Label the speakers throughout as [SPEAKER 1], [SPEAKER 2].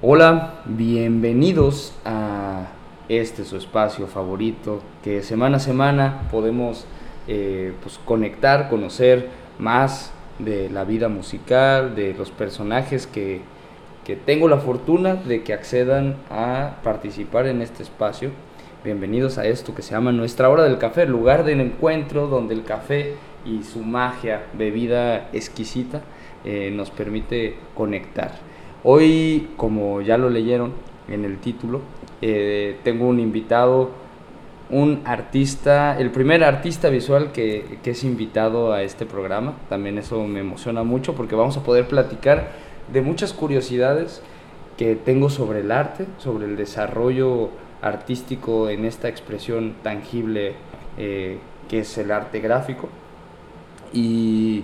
[SPEAKER 1] Hola, bienvenidos a este su espacio favorito que semana a semana podemos eh, pues, conectar, conocer más de la vida musical, de los personajes que, que tengo la fortuna de que accedan a participar en este espacio. Bienvenidos a esto que se llama Nuestra Hora del Café, lugar del encuentro donde el café y su magia, bebida exquisita, eh, nos permite conectar. Hoy, como ya lo leyeron en el título, eh, tengo un invitado, un artista, el primer artista visual que, que es invitado a este programa. También eso me emociona mucho porque vamos a poder platicar de muchas curiosidades que tengo sobre el arte, sobre el desarrollo artístico en esta expresión tangible eh, que es el arte gráfico. Y,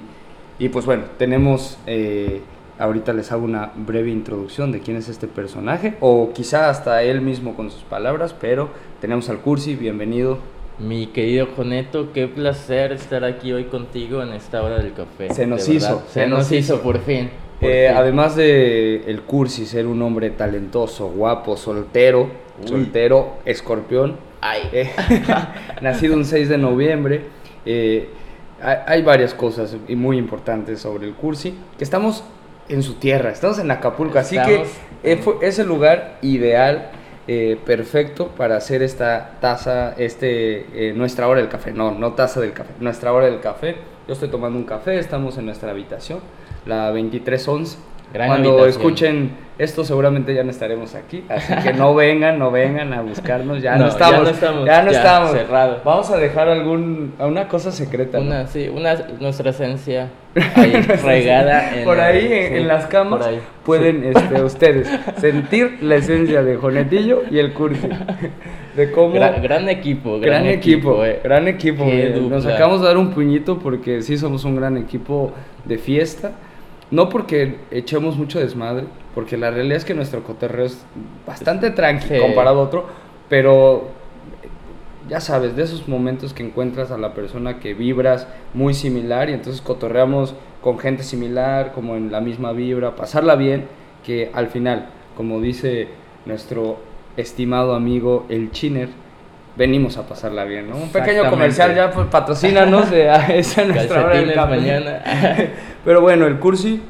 [SPEAKER 1] y pues bueno, tenemos, eh, ahorita les hago una breve introducción de quién es este personaje, o quizá hasta él mismo con sus palabras, pero tenemos al Cursi, bienvenido.
[SPEAKER 2] Mi querido Joneto, qué placer estar aquí hoy contigo en esta hora del café.
[SPEAKER 1] Se nos hizo,
[SPEAKER 2] se, nos, hizo, por fin. por
[SPEAKER 1] Eh,
[SPEAKER 2] fin.
[SPEAKER 1] además de el Cursi ser un hombre talentoso, guapo, soltero,
[SPEAKER 2] Uy.
[SPEAKER 1] soltero, escorpión,
[SPEAKER 2] Ay,
[SPEAKER 1] eh, nacido un 6 de noviembre. eh, hay, hay varias cosas y muy importantes sobre el Cursi, que estamos en su tierra, estamos en Acapulco, así
[SPEAKER 2] Estamos-
[SPEAKER 1] que eh, es el lugar ideal, eh, perfecto para hacer esta taza, este, eh, nuestra hora del café, no, no taza del café, nuestra hora del café. Yo estoy tomando un café, estamos en nuestra habitación, la 2311.
[SPEAKER 2] Gran
[SPEAKER 1] Cuando escuchen esto seguramente ya no estaremos aquí, así que no vengan, no vengan a buscarnos, ya no,
[SPEAKER 2] No, ya
[SPEAKER 1] estamos,
[SPEAKER 2] no estamos,
[SPEAKER 1] ya no
[SPEAKER 2] ya,
[SPEAKER 1] estamos.
[SPEAKER 2] cerrado.
[SPEAKER 1] Vamos a dejar algún, una cosa secreta. ¿no?
[SPEAKER 2] una, sí, una, nuestra esencia ahí regada en
[SPEAKER 1] por ahí en,
[SPEAKER 2] sí,
[SPEAKER 1] en las camas
[SPEAKER 2] ahí.
[SPEAKER 1] pueden este, ustedes sentir la esencia de Jonetillo y el Cursi. De cómo
[SPEAKER 2] Gran, gran equipo, gran,
[SPEAKER 1] gran equipo,
[SPEAKER 2] eh.
[SPEAKER 1] gran equipo. Miren, Nos acabamos de dar un puñito porque sí somos un gran equipo de fiesta. No porque echemos mucho desmadre, porque la realidad es que nuestro cotorreo es bastante tranqui comparado a otro, pero ya sabes, de esos momentos que encuentras a la persona que vibras muy similar y entonces cotorreamos con gente similar, como en la misma vibra, pasarla bien, que al final, como dice nuestro estimado amigo el Chiner, venimos a pasarla bien, ¿no? Un pequeño comercial ya, pues patrocínanos, eh, esa es nuestra hora
[SPEAKER 2] Calcetines
[SPEAKER 1] café.
[SPEAKER 2] mañana.
[SPEAKER 1] Pero bueno, el Cursi,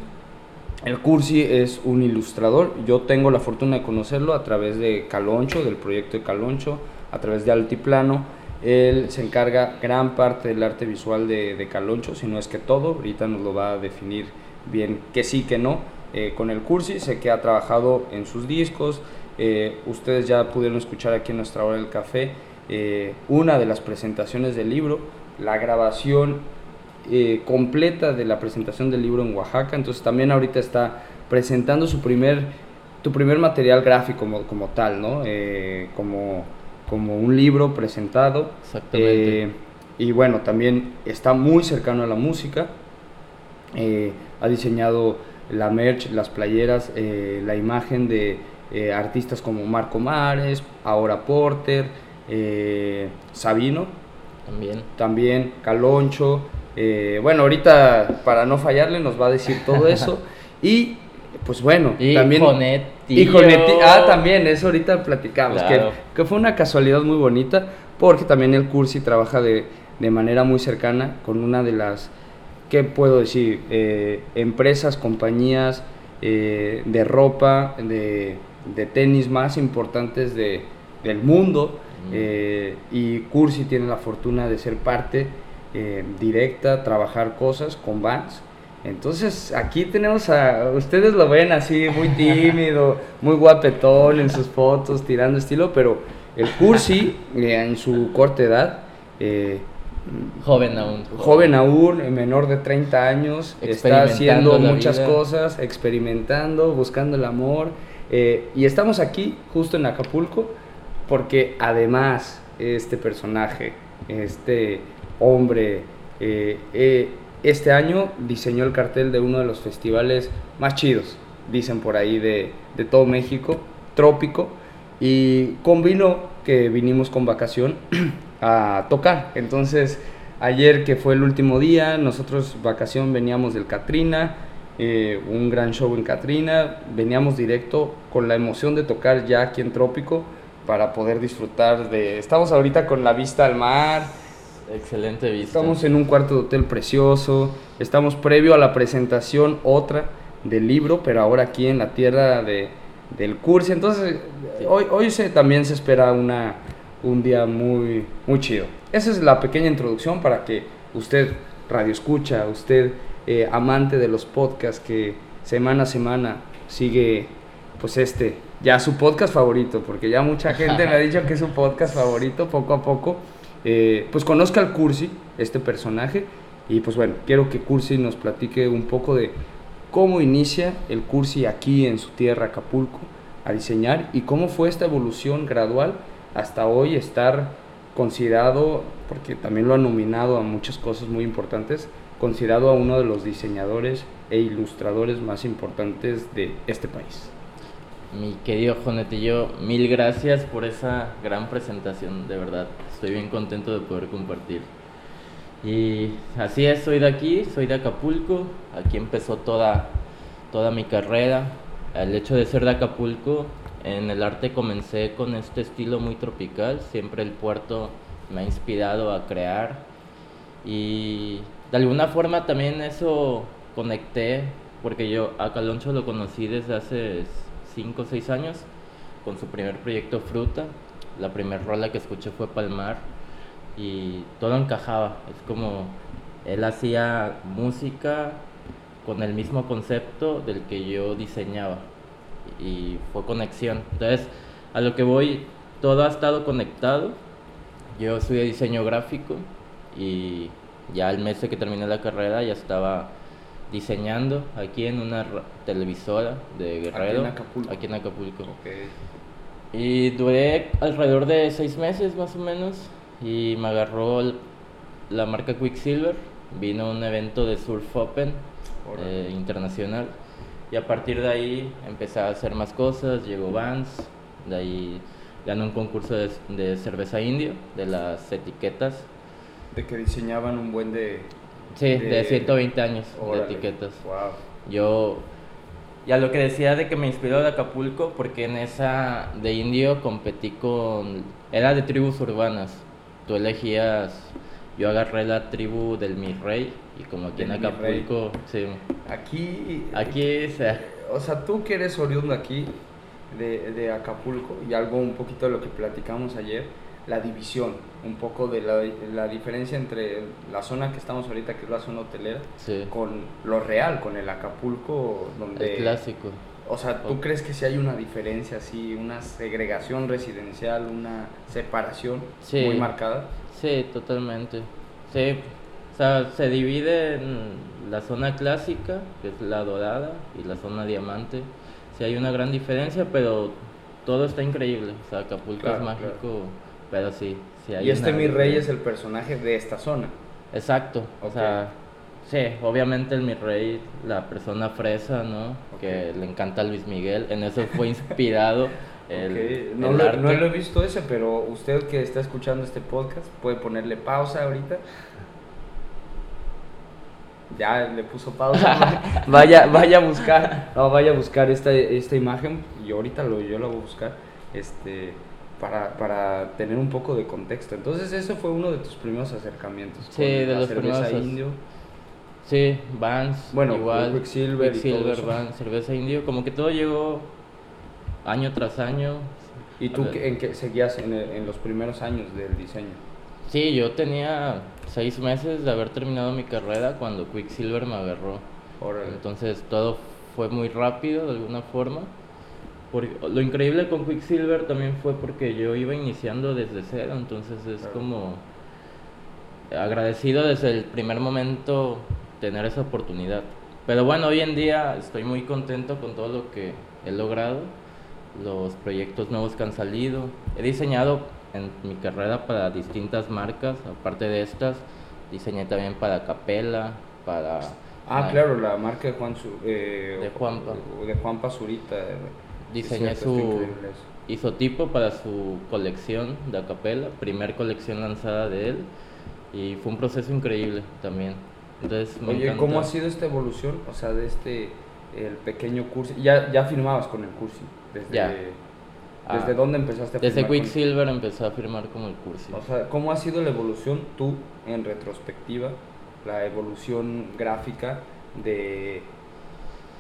[SPEAKER 1] el Cursi es un ilustrador. Yo tengo la fortuna de conocerlo a través de Caloncho, del proyecto de Caloncho, a través de Altiplano. Él se encarga gran parte del arte visual de, de Caloncho, si no es que todo. Ahorita nos lo va a definir bien que sí, que no. eh, con el Cursi, sé que ha trabajado en sus discos. eh, ustedes ya pudieron escuchar aquí en nuestra hora del café eh, una de las presentaciones del libro, la grabación eh, completa de la presentación del libro en Oaxaca. Entonces también ahorita está presentando su primer, tu primer material gráfico como, como tal, ¿no? Eh, como, como un libro presentado.
[SPEAKER 2] Exactamente.
[SPEAKER 1] Y bueno, también está muy cercano a la música. Ha diseñado la merch, las playeras, la imagen de artistas como Marco Mares, Ahora Porter, eh, Sabino,
[SPEAKER 2] También.
[SPEAKER 1] también Caloncho. eh, bueno, ahorita para no fallarle nos va a decir todo eso. y pues bueno,
[SPEAKER 2] Y
[SPEAKER 1] también...
[SPEAKER 2] Jonetillo.
[SPEAKER 1] Y ah, también, eso ahorita platicamos,
[SPEAKER 2] Claro.
[SPEAKER 1] que, que fue una casualidad muy bonita, porque también el Cursi trabaja de, de manera muy cercana con una de las, ¿qué puedo decir? Eh, empresas, compañías eh, de ropa, de, de tenis más importantes de, del mundo,
[SPEAKER 2] Mm.
[SPEAKER 1] eh, y Cursi tiene la fortuna de ser parte eh, directa, trabajar cosas con Vans. Entonces aquí tenemos a, ustedes lo ven así muy tímido, muy guapetón en sus fotos, tirando estilo, pero el Cursi eh, en su corta edad, eh,
[SPEAKER 2] Joven aún.
[SPEAKER 1] joven aún, eh, menor de 30 años, está haciendo muchas
[SPEAKER 2] vida.
[SPEAKER 1] cosas, experimentando, buscando el amor. eh, y estamos aquí, justo en Acapulco, porque además este personaje, este hombre, eh, eh, este año diseñó el cartel de uno de los festivales más chidos, dicen por ahí, de, de todo México, Trópico, y convino que vinimos con vacación a tocar. Entonces, ayer que fue el último día, nosotros vacación veníamos del Katrina, eh, un gran show en Catrina, veníamos directo con la emoción de tocar ya aquí en Trópico para poder disfrutar de... Estamos ahorita con la vista al mar.
[SPEAKER 2] Excelente vista.
[SPEAKER 1] Estamos en un cuarto de hotel precioso, estamos previo a la presentación otra del libro, pero ahora aquí en la tierra de, del curso. Entonces, hoy, hoy se, también se espera una, un día muy, muy chido. Esa es la pequeña introducción para que usted, radio escucha, usted, eh, amante de los podcasts que semana a semana sigue, pues este, ya su podcast favorito, porque ya mucha gente me ha dicho que es su podcast favorito poco a poco, eh, pues conozca al Cursi, este personaje, y pues bueno, quiero que Cursi nos platique un poco de cómo inicia el Cursi aquí en su tierra, Acapulco, a diseñar y cómo fue esta evolución gradual hasta hoy estar considerado, porque también lo ha nominado a muchas cosas muy importantes, considerado a uno de los diseñadores e ilustradores más importantes de este país.
[SPEAKER 2] Mi querido Jonetillo, mil gracias por esa gran presentación, de verdad. Estoy bien contento de poder compartir. Y así es, soy de aquí, soy de Acapulco, aquí empezó toda, toda mi carrera. El hecho de ser de Acapulco, en el arte comencé con este estilo muy tropical, siempre el puerto me ha inspirado a crear y de alguna forma también eso conecté, porque yo a Caloncho lo conocí desde hace 5 o 6 años con su primer proyecto Fruta, la primera rola que escuché fue Palmar y todo encajaba. Es como él hacía música con el mismo concepto del que yo diseñaba y fue conexión. Entonces, a lo que voy, todo ha estado conectado. Yo estudié diseño gráfico y ya el mes que terminé la carrera ya estaba diseñando aquí en una televisora de Guerrero.
[SPEAKER 1] Aquí en Acapulco.
[SPEAKER 2] Aquí en Acapulco.
[SPEAKER 1] Okay.
[SPEAKER 2] Y duré alrededor de seis meses más o menos y me agarró la marca Quicksilver. Vino un evento de Surf Open eh, internacional y a partir de ahí empecé a hacer más cosas. Llegó Vans, de ahí gané un concurso de, de cerveza indio, de las etiquetas.
[SPEAKER 1] De que diseñaban un buen de...
[SPEAKER 2] Sí, de, de 120 años
[SPEAKER 1] Órale.
[SPEAKER 2] de etiquetas.
[SPEAKER 1] Wow.
[SPEAKER 2] Yo, ya lo que decía de que me inspiró de Acapulco, porque en esa de indio competí con. Era de tribus urbanas. Tú elegías. Yo agarré la tribu del Mi Rey, y como aquí en. Acapulco, sí.
[SPEAKER 1] Aquí...
[SPEAKER 2] Aquí, o sea,
[SPEAKER 1] O sea, tú que eres oriundo aquí de, de Acapulco y algo un poquito de lo que platicamos ayer, la división, un poco de la, la diferencia entre la zona que estamos ahorita, que es la zona hotelera,
[SPEAKER 2] sí.
[SPEAKER 1] con lo real, con el Acapulco, donde...
[SPEAKER 2] El clásico.
[SPEAKER 1] O sea, ¿tú crees que si hay una diferencia así, una segregación residencial, una separación
[SPEAKER 2] Sí.
[SPEAKER 1] muy marcada?
[SPEAKER 2] Sí, totalmente. Sí, o sea, se divide en la zona clásica, que es la dorada, y la zona diamante. Sí hay una gran diferencia, pero todo está increíble. O sea, Acapulco
[SPEAKER 1] Claro,
[SPEAKER 2] es mágico, pero sí, sí hay
[SPEAKER 1] y este
[SPEAKER 2] una
[SPEAKER 1] mi rey es el personaje de esta zona.
[SPEAKER 2] Exacto, o sea, sí, obviamente el mi rey, la persona fresa, ¿no? Que le encanta Luis Miguel, en eso fue inspirado el,
[SPEAKER 1] Ok, No,
[SPEAKER 2] el
[SPEAKER 1] lo,
[SPEAKER 2] arte.
[SPEAKER 1] no lo he visto ese, pero usted que está escuchando este podcast puede ponerle pausa ahorita. Ya le puso pausa. vaya, vaya a buscar, no, vaya a buscar esta, esta imagen. Y ahorita lo, yo la voy a buscar este, para, para tener un poco de contexto. Entonces, ese fue uno de tus primeros acercamientos.
[SPEAKER 2] Sí, de
[SPEAKER 1] la
[SPEAKER 2] los
[SPEAKER 1] cerveza
[SPEAKER 2] primeros.
[SPEAKER 1] indio.
[SPEAKER 2] Sí, Vans,
[SPEAKER 1] Bueno,
[SPEAKER 2] igual,
[SPEAKER 1] Quicksilver
[SPEAKER 2] Quicksilver,
[SPEAKER 1] eso.
[SPEAKER 2] Vans, cerveza indio, como que todo llegó año tras año.
[SPEAKER 1] ¿Y tú qué- en qué seguías en, el- en los primeros años del diseño?
[SPEAKER 2] Sí, yo tenía seis meses de haber terminado mi carrera cuando Quicksilver me agarró. Entonces todo fue muy rápido de alguna forma. Por- lo increíble con Quicksilver también fue porque yo iba iniciando desde cero, entonces es
[SPEAKER 1] Claro.
[SPEAKER 2] como agradecido desde el primer momento tener esa oportunidad. Pero bueno, hoy en día estoy muy contento con todo lo que he logrado, los proyectos nuevos que han salido. He diseñado en mi carrera para distintas marcas, aparte de estas, diseñé también para Capella, para...
[SPEAKER 1] Ah, claro, la marca de Juan eh,
[SPEAKER 2] De Juanpa.
[SPEAKER 1] De Juanpa Zurita.
[SPEAKER 2] Diseñé su isotipo para su colección de acapella, primer colección lanzada de él y fue un proceso increíble también. Entonces, me
[SPEAKER 1] Oye,
[SPEAKER 2] encanta.
[SPEAKER 1] ¿cómo ha sido esta evolución? O sea, de este, el pequeño cursi. Ya, ya firmabas con el cursi. Desde,
[SPEAKER 2] Ya.
[SPEAKER 1] ¿Desde
[SPEAKER 2] Ah,
[SPEAKER 1] dónde empezaste a
[SPEAKER 2] Desde
[SPEAKER 1] firmar con-
[SPEAKER 2] Quicksilver empezó a firmar como el cursi.
[SPEAKER 1] O sea, ¿cómo ha sido la evolución tú, en retrospectiva, la evolución gráfica de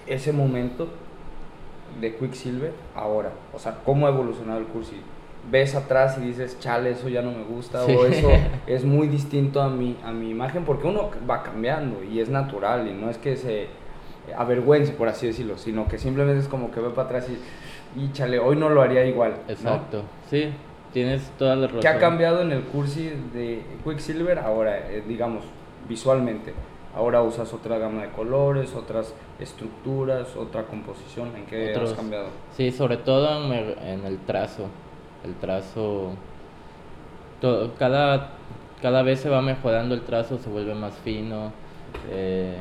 [SPEAKER 1] ese momento de Quicksilver ahora? O sea, ¿cómo ha evolucionado el cursi? Ves atrás y dices, chale, eso ya no me gusta,
[SPEAKER 2] Sí.
[SPEAKER 1] o eso es muy distinto a mi, a mi imagen, porque uno va cambiando y es natural, y no es que se avergüence, por así decirlo, sino que simplemente es como que ve para atrás y, y chale, hoy no lo haría igual. ¿no?
[SPEAKER 2] Exacto. Sí, tienes toda la razón.
[SPEAKER 1] ¿Qué ha cambiado en el cursi de Quicksilver ahora, eh, digamos, visualmente? Ahora usas otra gama de colores, otras estructuras, otra composición. ¿En qué
[SPEAKER 2] Otros-
[SPEAKER 1] has cambiado?
[SPEAKER 2] Sí, sobre todo en el, en el trazo. El trazo. todo- cada, cada vez se va mejorando el trazo, se vuelve más fino. eh,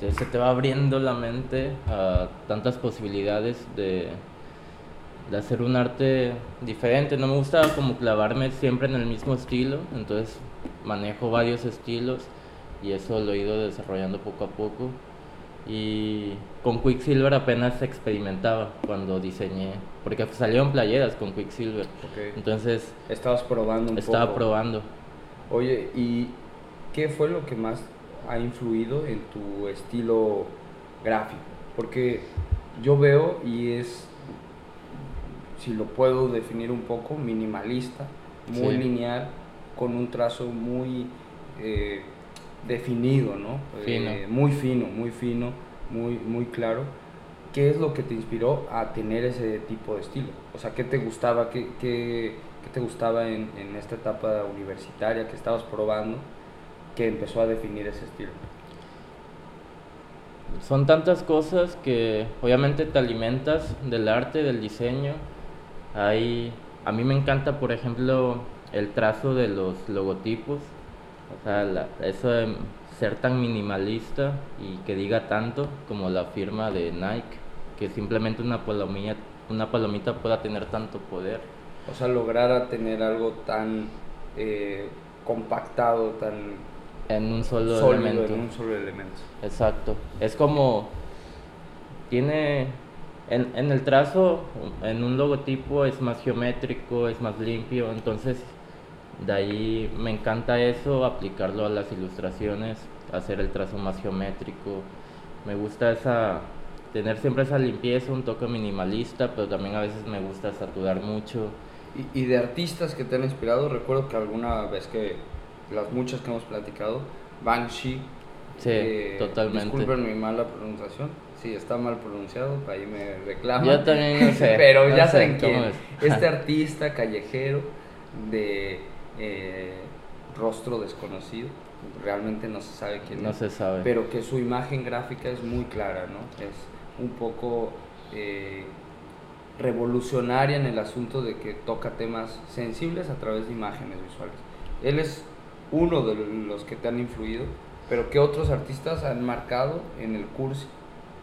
[SPEAKER 2] se te va abriendo la mente a tantas posibilidades de, de hacer un arte diferente. No me gusta como clavarme siempre en el mismo estilo, entonces manejo varios estilos y eso lo he ido desarrollando poco a poco. Y con Quicksilver apenas experimentaba cuando diseñé, porque salieron playeras con Quicksilver. Entonces
[SPEAKER 1] Estabas probando un
[SPEAKER 2] estaba
[SPEAKER 1] poco.
[SPEAKER 2] probando.
[SPEAKER 1] Oye, ¿y qué fue lo que más ha influido en tu estilo gráfico? Porque yo veo y es, si lo puedo definir un poco, minimalista, muy
[SPEAKER 2] Sí.
[SPEAKER 1] lineal, con un trazo muy eh, definido, ¿no?
[SPEAKER 2] Fino.
[SPEAKER 1] Eh, muy fino, muy fino, muy, muy claro. ¿Qué es lo que te inspiró a tener ese tipo de estilo? O sea, ¿qué te gustaba? ¿Qué, qué, qué te gustaba en, en esta etapa universitaria que estabas probando que empezó a definir ese estilo?
[SPEAKER 2] Son tantas cosas que obviamente te alimentas del arte, del diseño. Hay, a mí me encanta, por ejemplo, el trazo de los logotipos. O sea, la- eso de ser tan minimalista y que diga tanto como la firma de Nike, que simplemente una palomilla, una palomita pueda tener tanto poder.
[SPEAKER 1] O sea, lograr a tener algo tan eh, compactado, tan
[SPEAKER 2] En un solo
[SPEAKER 1] sólido
[SPEAKER 2] elemento.
[SPEAKER 1] en un solo elemento.
[SPEAKER 2] Exacto. Es como. Tiene. En, en el trazo, en un logotipo es más geométrico, es más limpio. Entonces, de ahí me encanta eso, aplicarlo a las ilustraciones, hacer el trazo más geométrico. Me gusta esa. Tener siempre esa limpieza, un toque minimalista, pero también a veces me gusta saturar mucho.
[SPEAKER 1] Y, y de artistas que te han inspirado, recuerdo que alguna vez que las muchas que hemos platicado, Banshee,
[SPEAKER 2] Sí,
[SPEAKER 1] eh,
[SPEAKER 2] totalmente.
[SPEAKER 1] Disculpen mi mala pronunciación, sí, está mal pronunciado, ahí me reclaman.
[SPEAKER 2] Yo también no sé,
[SPEAKER 1] Pero
[SPEAKER 2] no
[SPEAKER 1] ya
[SPEAKER 2] sé
[SPEAKER 1] saben quién.
[SPEAKER 2] es.
[SPEAKER 1] Este artista callejero de eh, rostro desconocido, realmente no se sabe quién
[SPEAKER 2] No
[SPEAKER 1] es
[SPEAKER 2] se sabe.
[SPEAKER 1] pero que su imagen gráfica es muy clara, ¿no? Es un poco eh, revolucionaria en el asunto de que toca temas sensibles a través de imágenes visuales. Él es uno de los que te han influido, pero ¿qué otros artistas han marcado en el curso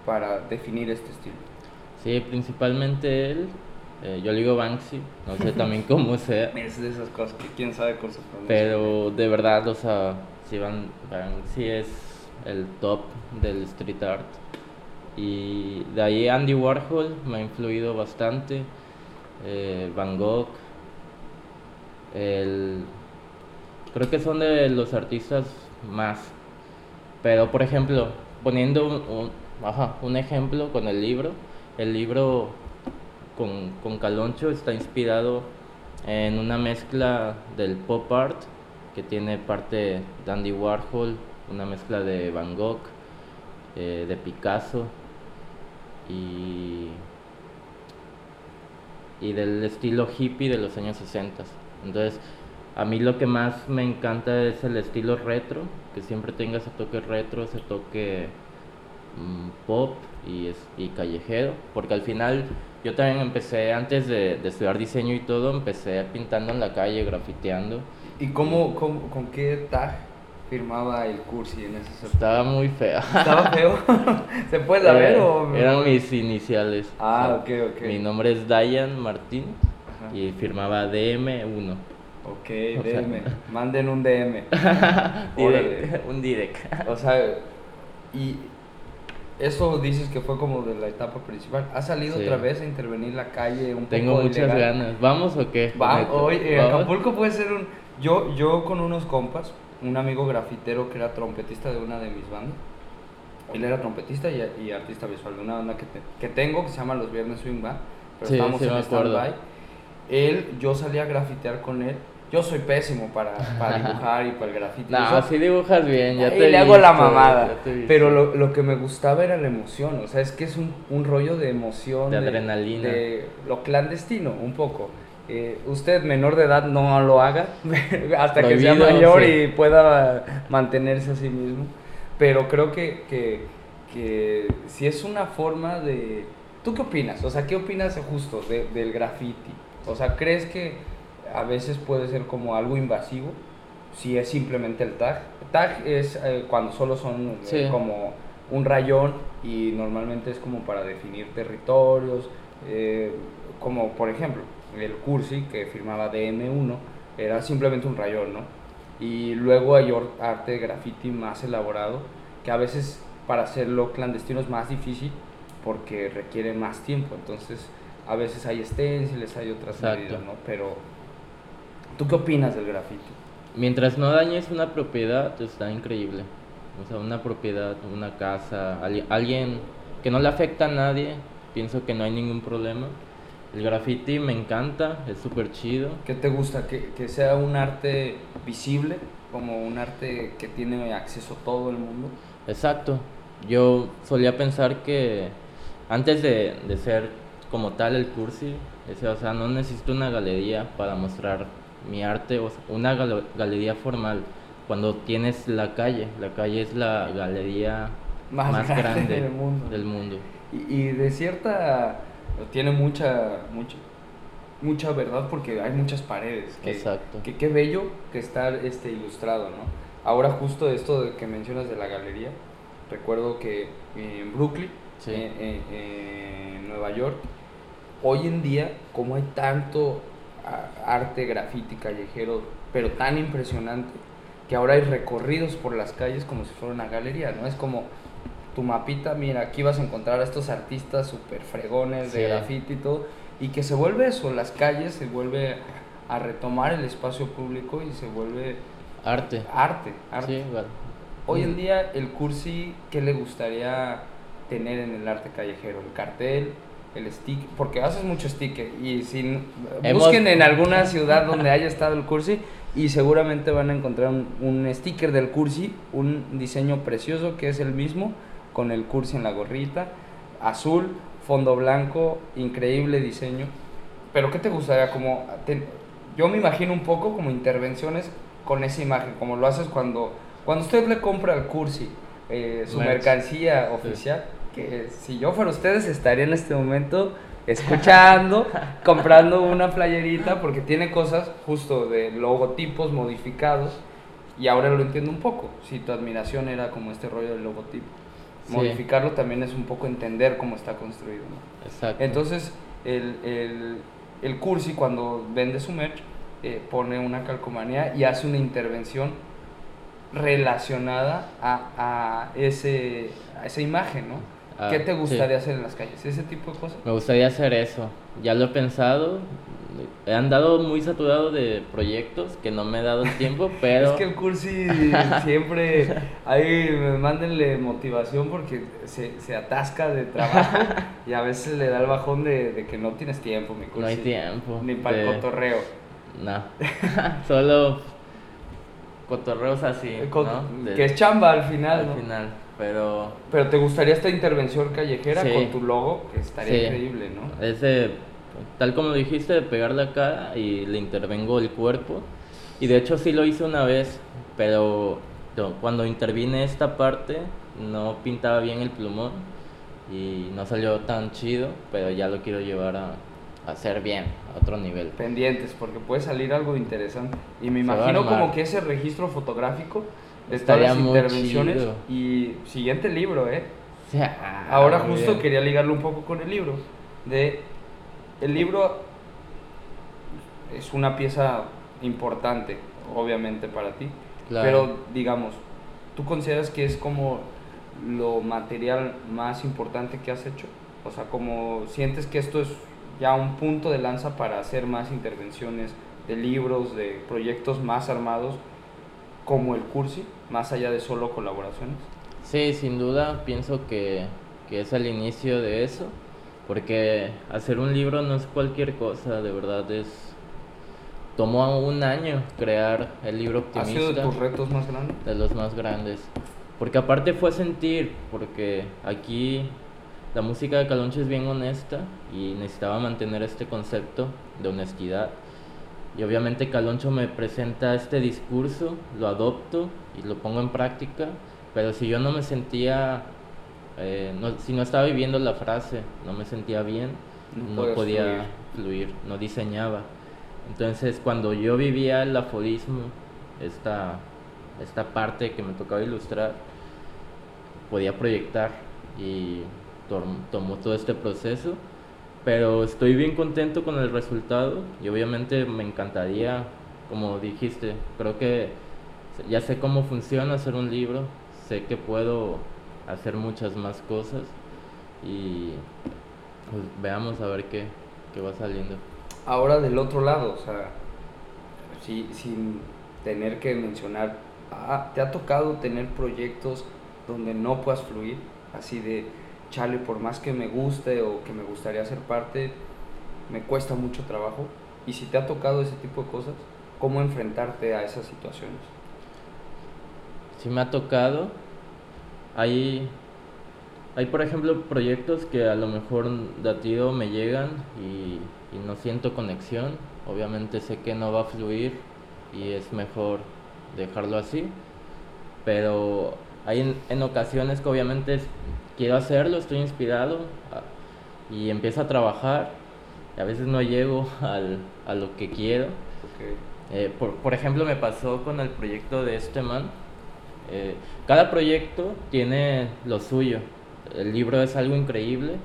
[SPEAKER 1] para definir este estilo?
[SPEAKER 2] Sí, principalmente él. Eh, yo le digo Banksy, no sé también cómo sea.
[SPEAKER 1] Es de esas cosas que quién sabe con su pronunciación.
[SPEAKER 2] Pero de verdad, o sea, sí, Van, Banksy es el top del street art. Y de ahí Andy Warhol me ha influido bastante. eh, Van Gogh. El, creo que son de los artistas más. Pero por ejemplo, poniendo un, un- ajá, un ejemplo con el libro, el libro con, con Caloncho está inspirado en una mezcla del pop art que tiene parte de Andy Warhol, una mezcla de Van Gogh, eh, de Picasso y, y del estilo hippie de los años 60. Entonces, a mí lo que más me encanta es el estilo retro, que siempre tenga ese toque retro, ese toque mm, pop y, es- y callejero, porque al final yo también empecé, antes de, de estudiar diseño y todo, empecé pintando en la calle, grafiteando.
[SPEAKER 1] ¿Y cómo, cómo- con qué tag firmaba el cursi en ese sector?
[SPEAKER 2] Estaba muy fea.
[SPEAKER 1] ¿Estaba feo? ¿Se puede saber
[SPEAKER 2] Era-
[SPEAKER 1] o...?
[SPEAKER 2] Eran mis iniciales.
[SPEAKER 1] Ah,
[SPEAKER 2] O sea,
[SPEAKER 1] ok, ok.
[SPEAKER 2] Mi nombre es Dayan Martín
[SPEAKER 1] Ajá.
[SPEAKER 2] y firmaba DM1.
[SPEAKER 1] Ok, DM. Manden un DM.
[SPEAKER 2] Direct, un direct.
[SPEAKER 1] O sea, y eso dices que fue como de la etapa principal. ¿Ha salido
[SPEAKER 2] Sí.
[SPEAKER 1] otra vez a intervenir la calle un
[SPEAKER 2] Tengo
[SPEAKER 1] poco
[SPEAKER 2] muchas
[SPEAKER 1] ilegal?
[SPEAKER 2] ganas. ¿Vamos o qué?
[SPEAKER 1] Va, hoy, eh. Acapulco puede ser un... Yo, yo con unos compas, un amigo grafitero que era trompetista de una de mis bandas. Él era trompetista y, y artista visual de una banda que, te- que tengo que se llama Los Viernes Swing Band. Pero
[SPEAKER 2] Sí,
[SPEAKER 1] estamos
[SPEAKER 2] sí
[SPEAKER 1] en stand-by. Él, yo salía a grafitear con él. Yo soy pésimo para, para dibujar y para el grafiti.
[SPEAKER 2] No, sí dibujas bien, ya
[SPEAKER 1] Ahí
[SPEAKER 2] te he
[SPEAKER 1] le hago la mamada. Pero lo, lo que me gustaba era la emoción. O sea, es que es un, un rollo de emoción.
[SPEAKER 2] De adrenalina.
[SPEAKER 1] de lo clandestino, un poco. Eh, usted, menor de edad, no lo haga hasta que sea mayor
[SPEAKER 2] sí.
[SPEAKER 1] y pueda mantenerse a sí mismo. Pero creo que, que, que si es una forma de... ¿Tú qué opinas? O sea, ¿qué opinas justo de- del graffiti? O sea, ¿crees que a veces puede ser como algo invasivo? Si es simplemente el tag. Tag es eh, cuando solo son eh,
[SPEAKER 2] Sí.
[SPEAKER 1] como un rayón y normalmente es como para definir territorios. eh, como por ejemplo, el Cursi que firmaba DM1 era simplemente un rayón, ¿no? Y luego hay arte graffiti más elaborado que a veces para hacerlo clandestino es más difícil porque requiere más tiempo. Entonces, a veces hay stencils, hay otras
[SPEAKER 2] Exacto.
[SPEAKER 1] medidas, ¿no? Pero, ¿tú qué opinas del graffiti?
[SPEAKER 2] Mientras no dañes una propiedad, está increíble. O sea, una propiedad, una casa, alguien que no le afecta a nadie, pienso que no hay ningún problema. El graffiti me encanta, es súper chido.
[SPEAKER 1] ¿Qué te gusta? ¿Que, que sea un arte visible, como un arte que tiene acceso todo el mundo?
[SPEAKER 2] Exacto. Yo solía pensar que antes de, de ser como tal el cursi, o sea, no necesito una galería para mostrar mi arte, o sea, una galería formal. Cuando tienes la calle, la calle es la galería
[SPEAKER 1] Más
[SPEAKER 2] más,
[SPEAKER 1] grande
[SPEAKER 2] grande,
[SPEAKER 1] del mundo.
[SPEAKER 2] del mundo.
[SPEAKER 1] Y, y de cierta... Tiene mucha, mucha, mucha verdad porque hay muchas paredes. Que,
[SPEAKER 2] Exacto.
[SPEAKER 1] que qué bello que está este, ilustrado, ¿no? Ahora justo esto de que mencionas de la galería, recuerdo que en Brooklyn,
[SPEAKER 2] Sí.
[SPEAKER 1] en, en- en Nueva York, hoy en día, como hay tanto arte, graffiti, callejero, pero tan impresionante, que ahora hay recorridos por las calles como si fuera una galería, ¿no? Es como tu mapita, mira, aquí vas a encontrar a estos artistas súper fregones de
[SPEAKER 2] Sí.
[SPEAKER 1] graffiti y todo, y que se vuelve eso, las calles se vuelve a retomar el espacio público y se vuelve
[SPEAKER 2] Arte.
[SPEAKER 1] arte, arte.
[SPEAKER 2] Sí.
[SPEAKER 1] Hoy
[SPEAKER 2] Mm.
[SPEAKER 1] en día, el cursi, ¿qué le gustaría tener en el arte callejero? El cartel, el stick, porque haces mucho sticker y si
[SPEAKER 2] Hemos-
[SPEAKER 1] busquen en alguna ciudad donde haya estado el cursi y seguramente van a encontrar un, un sticker del cursi, un diseño precioso que es el mismo con el cursi en la gorrita, azul, fondo blanco, increíble diseño. Pero ¿qué te gustaría como te- yo me imagino un poco como intervenciones con esa imagen, como lo haces cuando cuando usted le compra al cursi eh, su
[SPEAKER 2] Merch.
[SPEAKER 1] mercancía oficial, que si yo fuera ustedes estaría en este momento escuchando, comprando una playerita porque tiene cosas justo de logotipos modificados y ahora lo entiendo un poco. Si tu admiración era como este rollo del logotipo,
[SPEAKER 2] Sí.
[SPEAKER 1] modificarlo también es un poco entender cómo está construido. ¿no?
[SPEAKER 2] Exacto.
[SPEAKER 1] Entonces, el, el, el Cursi cuando vende su merch eh, pone una calcomanía y hace una intervención relacionada a, a, ese, a esa imagen, ¿no?
[SPEAKER 2] Ah,
[SPEAKER 1] ¿Qué te
[SPEAKER 2] sí.
[SPEAKER 1] gustaría hacer en las calles? ¿Ese tipo de cosas?
[SPEAKER 2] Me gustaría hacer eso. Ya lo he pensado. He andado muy saturado de proyectos que no me he dado el tiempo, pero
[SPEAKER 1] Es que el Cursi siempre, ahí mándenle motivación porque se, se atasca de trabajo y a veces le da el bajón de, de que no tienes tiempo, mi Cursi.
[SPEAKER 2] no hay tiempo.
[SPEAKER 1] Ni para el
[SPEAKER 2] de-
[SPEAKER 1] cotorreo.
[SPEAKER 2] No. Solo cotorreos así, ¿no? De-
[SPEAKER 1] Que es chamba al final,
[SPEAKER 2] al
[SPEAKER 1] ¿no?
[SPEAKER 2] final. Pero
[SPEAKER 1] Pero te gustaría esta intervención callejera
[SPEAKER 2] Sí.
[SPEAKER 1] con tu logo, que estaría
[SPEAKER 2] Sí.
[SPEAKER 1] increíble, ¿no?
[SPEAKER 2] ese, tal como dijiste, de pegar la cara y le intervengo el cuerpo. Y de hecho sí lo hice una vez, pero no, cuando intervine esta parte no pintaba bien el plumón y no salió tan chido, pero ya lo quiero llevar a, hacer bien, a otro nivel.
[SPEAKER 1] Pendientes, porque puede salir algo interesante. Y me
[SPEAKER 2] Se
[SPEAKER 1] imagino como que ese registro fotográfico de
[SPEAKER 2] Estaría muy
[SPEAKER 1] intervenciones.
[SPEAKER 2] chido.
[SPEAKER 1] Y siguiente libro, ¿eh? Ahora justo
[SPEAKER 2] bien.
[SPEAKER 1] quería ligarlo un poco con el libro. De el libro es una pieza importante, obviamente para ti. Pero digamos, ¿tú consideras que es como lo material más importante que has hecho? O sea, como sientes que esto es ya un punto de lanza para hacer más intervenciones de libros, de proyectos más armados como el Cursi, más allá de solo colaboraciones?
[SPEAKER 2] Sí, sin duda, pienso que, que es el inicio de eso, porque hacer un libro no es cualquier cosa, de verdad es tomó un año crear el libro optimista.
[SPEAKER 1] ¿Ha sido de tus retos más grandes?
[SPEAKER 2] De los más grandes. Porque aparte fue sentir, porque aquí la música de Caloncho es bien honesta y necesitaba mantener este concepto de honestidad. Y obviamente Caloncho me presenta este discurso, lo adopto y lo pongo en práctica, pero si yo no me sentía, eh, si no estaba viviendo la frase, no me sentía bien, no, podía fluir, no diseñaba. Entonces, cuando yo vivía el aforismo, esta, esta parte que me tocaba ilustrar, podía proyectar y tomó todo este proceso. Pero estoy bien contento con el resultado y obviamente me encantaría, como dijiste, creo que ya sé cómo funciona hacer un libro, sé que puedo hacer muchas más cosas y pues, veamos a ver qué, qué va saliendo
[SPEAKER 1] ahora del otro lado, o sea, sin tener que mencionar, ah, ¿te ha tocado tener proyectos donde no puedas fluir? Así de, chale, por más que me guste o que me gustaría ser parte, me cuesta mucho trabajo. Y si te ha tocado ese tipo de cosas, ¿cómo enfrentarte a esas situaciones?
[SPEAKER 2] Si me ha tocado. Hay, hay por ejemplo, proyectos que a lo mejor de a me llegan y no siento conexión, obviamente sé que no va a fluir y es mejor dejarlo así, pero hay en, ocasiones que obviamente quiero hacerlo, estoy inspirado y empiezo a trabajar y a veces no llego al, a lo que quiero. Eh, por, por, ejemplo, me pasó con el proyecto de este man. Eh, cada proyecto tiene lo suyo. El libro es algo increíble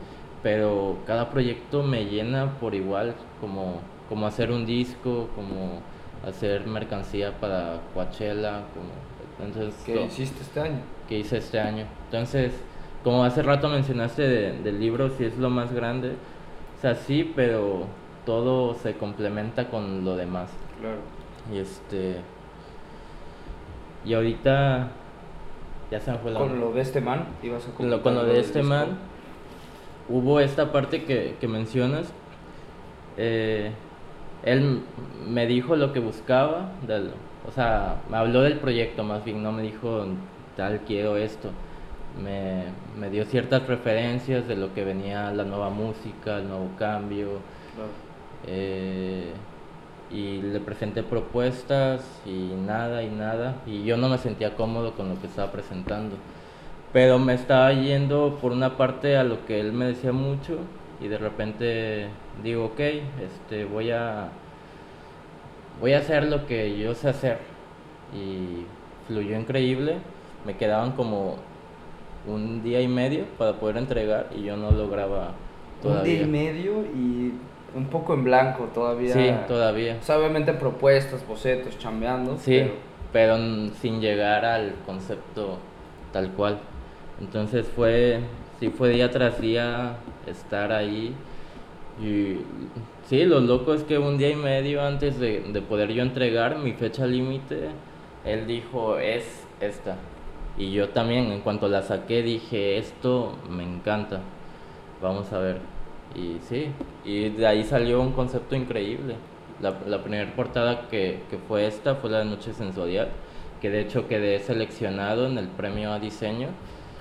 [SPEAKER 2] pero cada proyecto me llena por igual, como, como hacer un disco, como hacer mercancía para Coachella, como,
[SPEAKER 1] entonces... ¿Qué hiciste este año?
[SPEAKER 2] Que hice este año. Entonces, como hace rato mencionaste del libro, si es lo más grande, o sea, sí, pero todo se complementa con lo demás.
[SPEAKER 1] Claro.
[SPEAKER 2] Y este... Y ahorita... Ya se me fue
[SPEAKER 1] la... Con lo de este man, ibas a
[SPEAKER 2] Con lo, con lo de este man hubo esta parte que, que mencionas. Eh, él me dijo lo que buscaba, o sea, me habló del proyecto más bien, no me dijo tal quiero esto. Me, me dio ciertas referencias de lo que venía la nueva música, el nuevo cambio. Eh, y le presenté propuestas y nada y nada. Y yo no me sentía cómodo con lo que estaba presentando pero me estaba yendo por una parte a lo que él me decía mucho y de repente digo, ok, este, voy a, voy a hacer lo que yo sé hacer y fluyó increíble, me quedaban como un día y medio para poder entregar y yo no lograba
[SPEAKER 1] todavía. Un día y medio y un poco en blanco todavía.
[SPEAKER 2] Sí, todavía.
[SPEAKER 1] O obviamente propuestas, bocetos, chambeando.
[SPEAKER 2] Sí, pero sin llegar al concepto tal cual. Entonces fue, sí fue día tras día estar ahí. Y sí, lo loco es que un día y medio antes de, poder yo entregar mi fecha límite, él dijo, es esta. Y yo también, en cuanto la saqué, dije, esto me encanta. Vamos a ver. Y sí, y de ahí salió un concepto increíble. La, la primera portada que, que, fue esta fue la de Noche Sensorial, que de hecho quedé seleccionado en el premio a diseño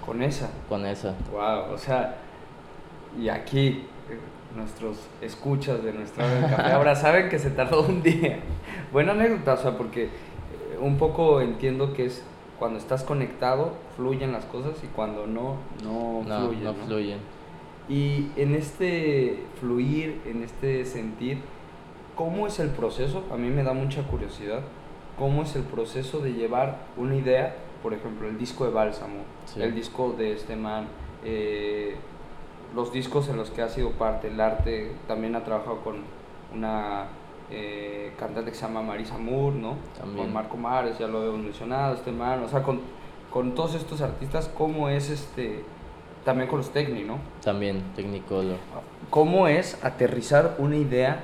[SPEAKER 1] con esa.
[SPEAKER 2] Con esa.
[SPEAKER 1] Wow, o sea, y aquí eh, nuestros escuchas de nuestra café ahora saben que se tardó un día. Buena anécdota, o sea, porque eh, un poco entiendo que es cuando estás conectado fluyen las cosas y cuando no, no, fluyen.
[SPEAKER 2] No, fluyen.
[SPEAKER 1] Y en este fluir, en este sentir, ¿cómo es el proceso? A mí me da mucha curiosidad. ¿Cómo es el proceso de llevar una idea por ejemplo, el disco de Bálsamo, el disco de este man, eh, los discos en los que ha sido parte, el arte, también ha trabajado con una eh, cantante que se llama Marisa Moore, ¿no?
[SPEAKER 2] También.
[SPEAKER 1] Con Marco Mares, ya lo habíamos mencionado, este man, o sea, con, con todos estos artistas, ¿cómo es este, también con los Techni, ¿no?
[SPEAKER 2] También, Technicolor.
[SPEAKER 1] ¿Cómo es aterrizar una idea,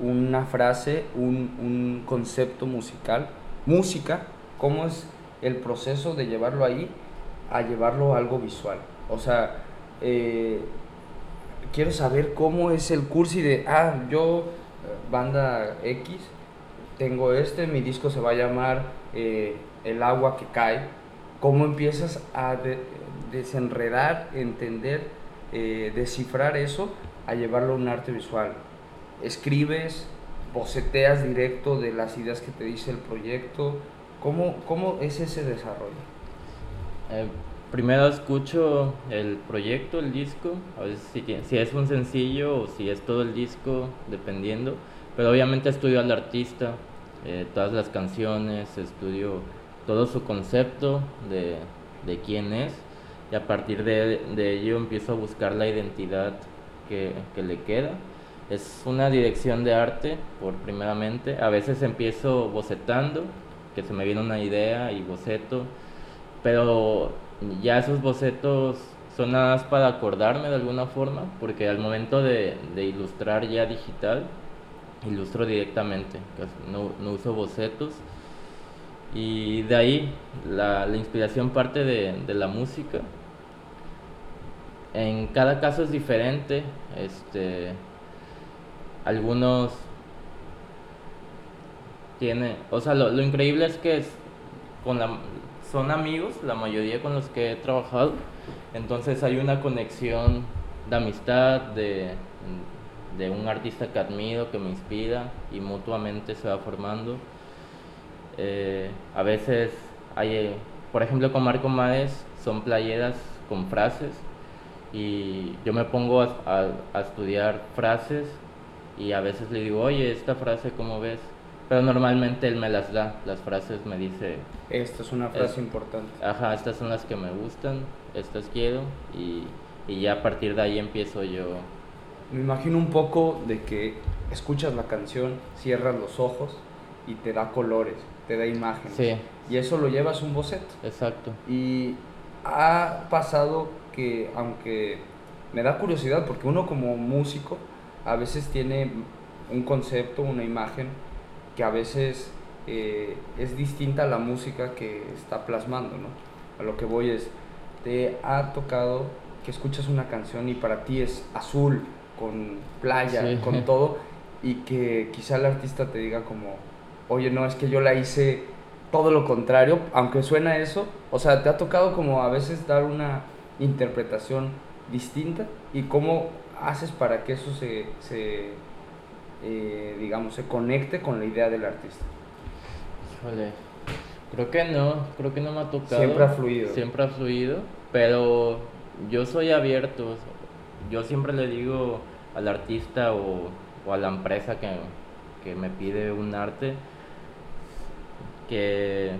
[SPEAKER 1] una frase, un, un concepto musical, música? ¿Cómo es el proceso de llevarlo ahí a llevarlo a algo visual? O sea, eh, quiero saber cómo es el curso y de, ah, yo, banda X, tengo este, mi disco se va a llamar eh, El agua que cae. ¿Cómo empiezas a de- desenredar, entender, eh, descifrar eso, a llevarlo a un arte visual? Escribes, boceteas directo de las ideas que te dice el proyecto. ¿Cómo, cómo es ese desarrollo?
[SPEAKER 2] Eh, primero escucho el proyecto, el disco, a veces si, si es un sencillo o si es todo el disco, dependiendo. Pero obviamente estudio al artista, eh, todas las canciones, estudio todo su concepto de, de quién es y a partir de, de ello empiezo a buscar la identidad que, que le queda. Es una dirección de arte, por primeramente. A veces empiezo bocetando, que se me viene una idea y boceto, pero ya esos bocetos son nada más para acordarme de alguna forma, porque al momento de, de ilustrar ya digital, ilustro directamente, casi no, no uso bocetos. Y de ahí la, la inspiración parte de, de la música. En cada caso es diferente. Este, algunos tiene, o sea, lo, lo increíble es que es con la, son amigos, la mayoría con los que he trabajado, entonces hay una conexión de amistad, de, de un artista que admiro, que me inspira y mutuamente se va formando. Eh, a veces hay, por ejemplo, con Marco Maes son playeras con frases y yo me pongo a- a estudiar frases y a veces le digo, oye, esta frase, ¿cómo ves? Pero normalmente él me las da, las frases me dice,
[SPEAKER 1] Esta es una frase
[SPEAKER 2] Es-
[SPEAKER 1] importante.
[SPEAKER 2] ajá, estas son las que me gustan, estas quiero y, y ya a partir de ahí empiezo yo.
[SPEAKER 1] Me imagino un poco de que escuchas la canción, cierras los ojos y te da colores, te da imágenes.
[SPEAKER 2] Sí,
[SPEAKER 1] Y eso lo llevas a un boceto.
[SPEAKER 2] exacto.
[SPEAKER 1] Y ha pasado que, aunque me da curiosidad, porque uno como músico a veces tiene un concepto, una imagen, que a veces eh, es distinta a la música que está plasmando, ¿no? A lo que voy es, te ha tocado que escuchas una canción y para ti es azul, con playa,
[SPEAKER 2] Sí.
[SPEAKER 1] con todo, y que quizá el artista te diga como, oye, no, es que yo la hice todo lo contrario, aunque suena eso, o sea, te ha tocado como a veces dar una interpretación distinta y cómo haces para que eso se, se eh, digamos, se conecte con la idea del artista.
[SPEAKER 2] Híjole, creo que no, creo que no me ha tocado.
[SPEAKER 1] Siempre ha fluido.
[SPEAKER 2] Siempre ha fluido, pero yo soy abierto. Yo siempre le digo al artista o, o a la empresa que, que me pide un arte que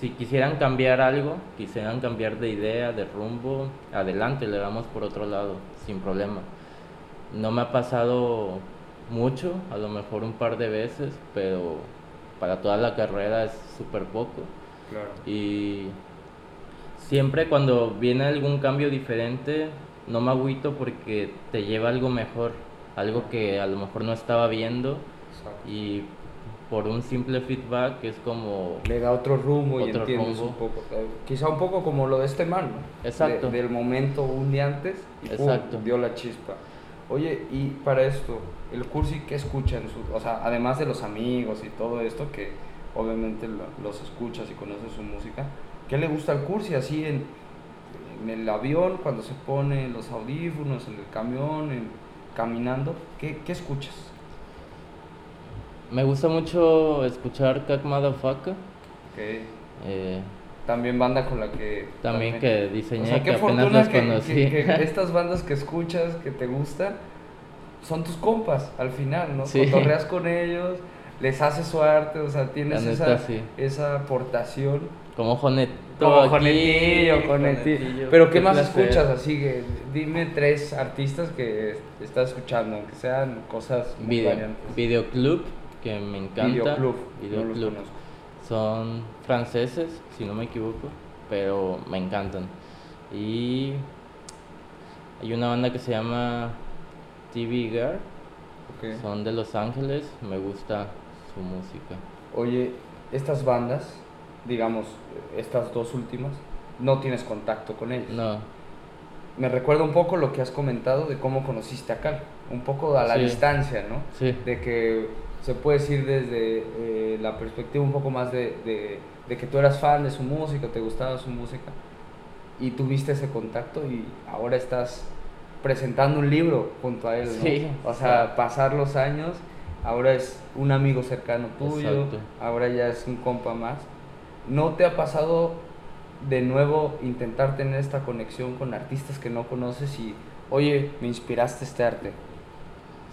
[SPEAKER 2] si quisieran cambiar algo, quisieran cambiar de idea, de rumbo, adelante, le damos por otro lado, sin problema. No me ha pasado mucho, a lo mejor un par de veces, pero para toda la carrera es súper poco.
[SPEAKER 1] Claro.
[SPEAKER 2] Y siempre cuando viene algún cambio diferente, no me agüito porque te lleva algo mejor, algo que a lo mejor no estaba viendo y por un simple feedback es como...
[SPEAKER 1] Le da otro rumbo y entiendes
[SPEAKER 2] rumbo.
[SPEAKER 1] un poco. eh, quizá un poco como lo de este man, ¿no?
[SPEAKER 2] Exacto.
[SPEAKER 1] De- del momento un día antes y pum,
[SPEAKER 2] Exacto.
[SPEAKER 1] dio la chispa. Oye, y para esto, el cursi, ¿qué escuchan? Su- o sea, además de los amigos y todo esto, que obviamente lo- los escuchas y conoces su música, ¿qué le gusta al cursi? Así en, en el avión, cuando se pone los audífonos, en el camión, en, caminando, ¿qué, qué escuchas?
[SPEAKER 2] Me gusta mucho escuchar Kak Motherfucker,
[SPEAKER 1] Que
[SPEAKER 2] eh,
[SPEAKER 1] también banda con la que...
[SPEAKER 2] también que diseñé,
[SPEAKER 1] O sea, qué
[SPEAKER 2] que apenas
[SPEAKER 1] fortuna que, que- que estas bandas que escuchas, que te gustan, son tus compas al final, ¿no?
[SPEAKER 2] Sí.
[SPEAKER 1] Cotorreas con ellos, les haces su arte, o sea, tienes esa,
[SPEAKER 2] sí.
[SPEAKER 1] esa aportación
[SPEAKER 2] Como Joneto.
[SPEAKER 1] Como
[SPEAKER 2] aquí,
[SPEAKER 1] Jonetillo, Jonetillo. Pero ¿qué más
[SPEAKER 2] placer.
[SPEAKER 1] escuchas? Así que dime tres artistas que estás escuchando, aunque sean cosas muy
[SPEAKER 2] Video,
[SPEAKER 1] variantes.
[SPEAKER 2] Videoclub, que me encanta.
[SPEAKER 1] Videoclub, no
[SPEAKER 2] Videoclub.
[SPEAKER 1] conozco.
[SPEAKER 2] Son franceses, si no me equivoco, pero me encantan. Y hay una banda que se llama TV Girl,
[SPEAKER 1] Ok.
[SPEAKER 2] son de Los Ángeles, me gusta su música.
[SPEAKER 1] Oye, estas bandas, digamos, estas dos últimas, no tienes contacto con ellos.
[SPEAKER 2] No,
[SPEAKER 1] Me recuerda un poco lo que has comentado de cómo conociste a Cal, un poco a la
[SPEAKER 2] Sí.
[SPEAKER 1] distancia, ¿no?
[SPEAKER 2] sí,
[SPEAKER 1] De que se puede decir desde eh, la perspectiva un poco más de, de- de que tú eras fan de su música, te gustaba su música, y tuviste ese contacto y ahora estás presentando un libro junto a él, ¿no?
[SPEAKER 2] Sí.
[SPEAKER 1] O sea, pasar los años, ahora es un amigo cercano tuyo,
[SPEAKER 2] Exacto.
[SPEAKER 1] ahora ya es un compa más. ¿No te ha pasado de nuevo intentar tener esta conexión con artistas que no conoces y, oye, me inspiraste este arte?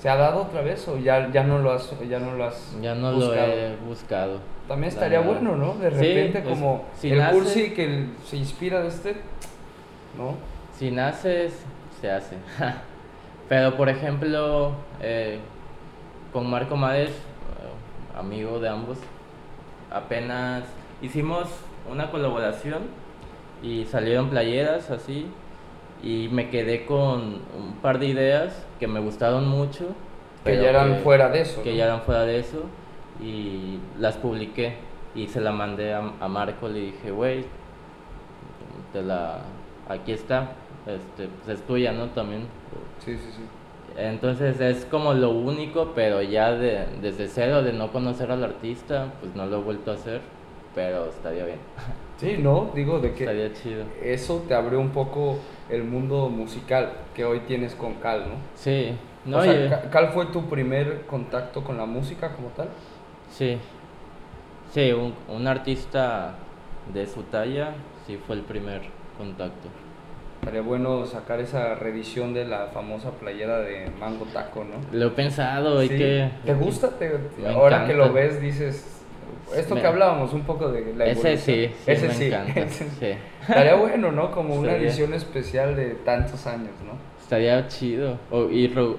[SPEAKER 1] ¿Se ha dado otra vez o ya, ya, no, lo has, ya no lo has
[SPEAKER 2] ya no
[SPEAKER 1] buscado?
[SPEAKER 2] lo he buscado.
[SPEAKER 1] También estaría bueno, ¿no? De
[SPEAKER 2] Sí,
[SPEAKER 1] repente
[SPEAKER 2] pues,
[SPEAKER 1] como
[SPEAKER 2] si
[SPEAKER 1] el
[SPEAKER 2] nace-
[SPEAKER 1] cursi que el- se inspira de este, ¿no?
[SPEAKER 2] Si naces, se hace. Pero por ejemplo, eh, con Marco Mades, eh, amigo de ambos, apenas hicimos una colaboración y salieron playeras así y me quedé con un par de ideas que me gustaron mucho.
[SPEAKER 1] Que ya eran fuera de eso.
[SPEAKER 2] Que
[SPEAKER 1] ¿no?
[SPEAKER 2] ya eran fuera de eso y las publiqué y se la mandé a, a Marco, le dije, güey, te la, aquí está, este, pues es tuya, ¿no? También.
[SPEAKER 1] Sí, sí, sí.
[SPEAKER 2] Entonces es como lo único, pero ya de, desde cero, de no conocer al artista, pues no lo he vuelto a hacer, pero estaría bien,
[SPEAKER 1] Sí, ¿no? Digo, de que
[SPEAKER 2] estaría chido.
[SPEAKER 1] eso te abrió un poco el mundo musical que hoy tienes con Cal, ¿no?
[SPEAKER 2] Sí, no,
[SPEAKER 1] o sea,
[SPEAKER 2] y-
[SPEAKER 1] Cal fue tu primer contacto con la música como tal.
[SPEAKER 2] sí, sí, un, un artista de su talla, sí fue el primer contacto.
[SPEAKER 1] Estaría bueno sacar esa revisión de la famosa playera de Mango Taco, ¿no?
[SPEAKER 2] Lo he pensado,
[SPEAKER 1] Sí.
[SPEAKER 2] que...
[SPEAKER 1] ¿Te gusta? Te- ahora que lo ves dices, esto
[SPEAKER 2] Me-
[SPEAKER 1] que hablábamos un poco de la
[SPEAKER 2] Ese
[SPEAKER 1] evolución.
[SPEAKER 2] sí, sí,
[SPEAKER 1] Ese
[SPEAKER 2] me
[SPEAKER 1] sí.
[SPEAKER 2] encanta.
[SPEAKER 1] ese-
[SPEAKER 2] sí.
[SPEAKER 1] Estaría bueno, ¿no? Como una
[SPEAKER 2] Estaría-
[SPEAKER 1] edición especial de tantos años, ¿no?
[SPEAKER 2] Estaría chido. O, y re-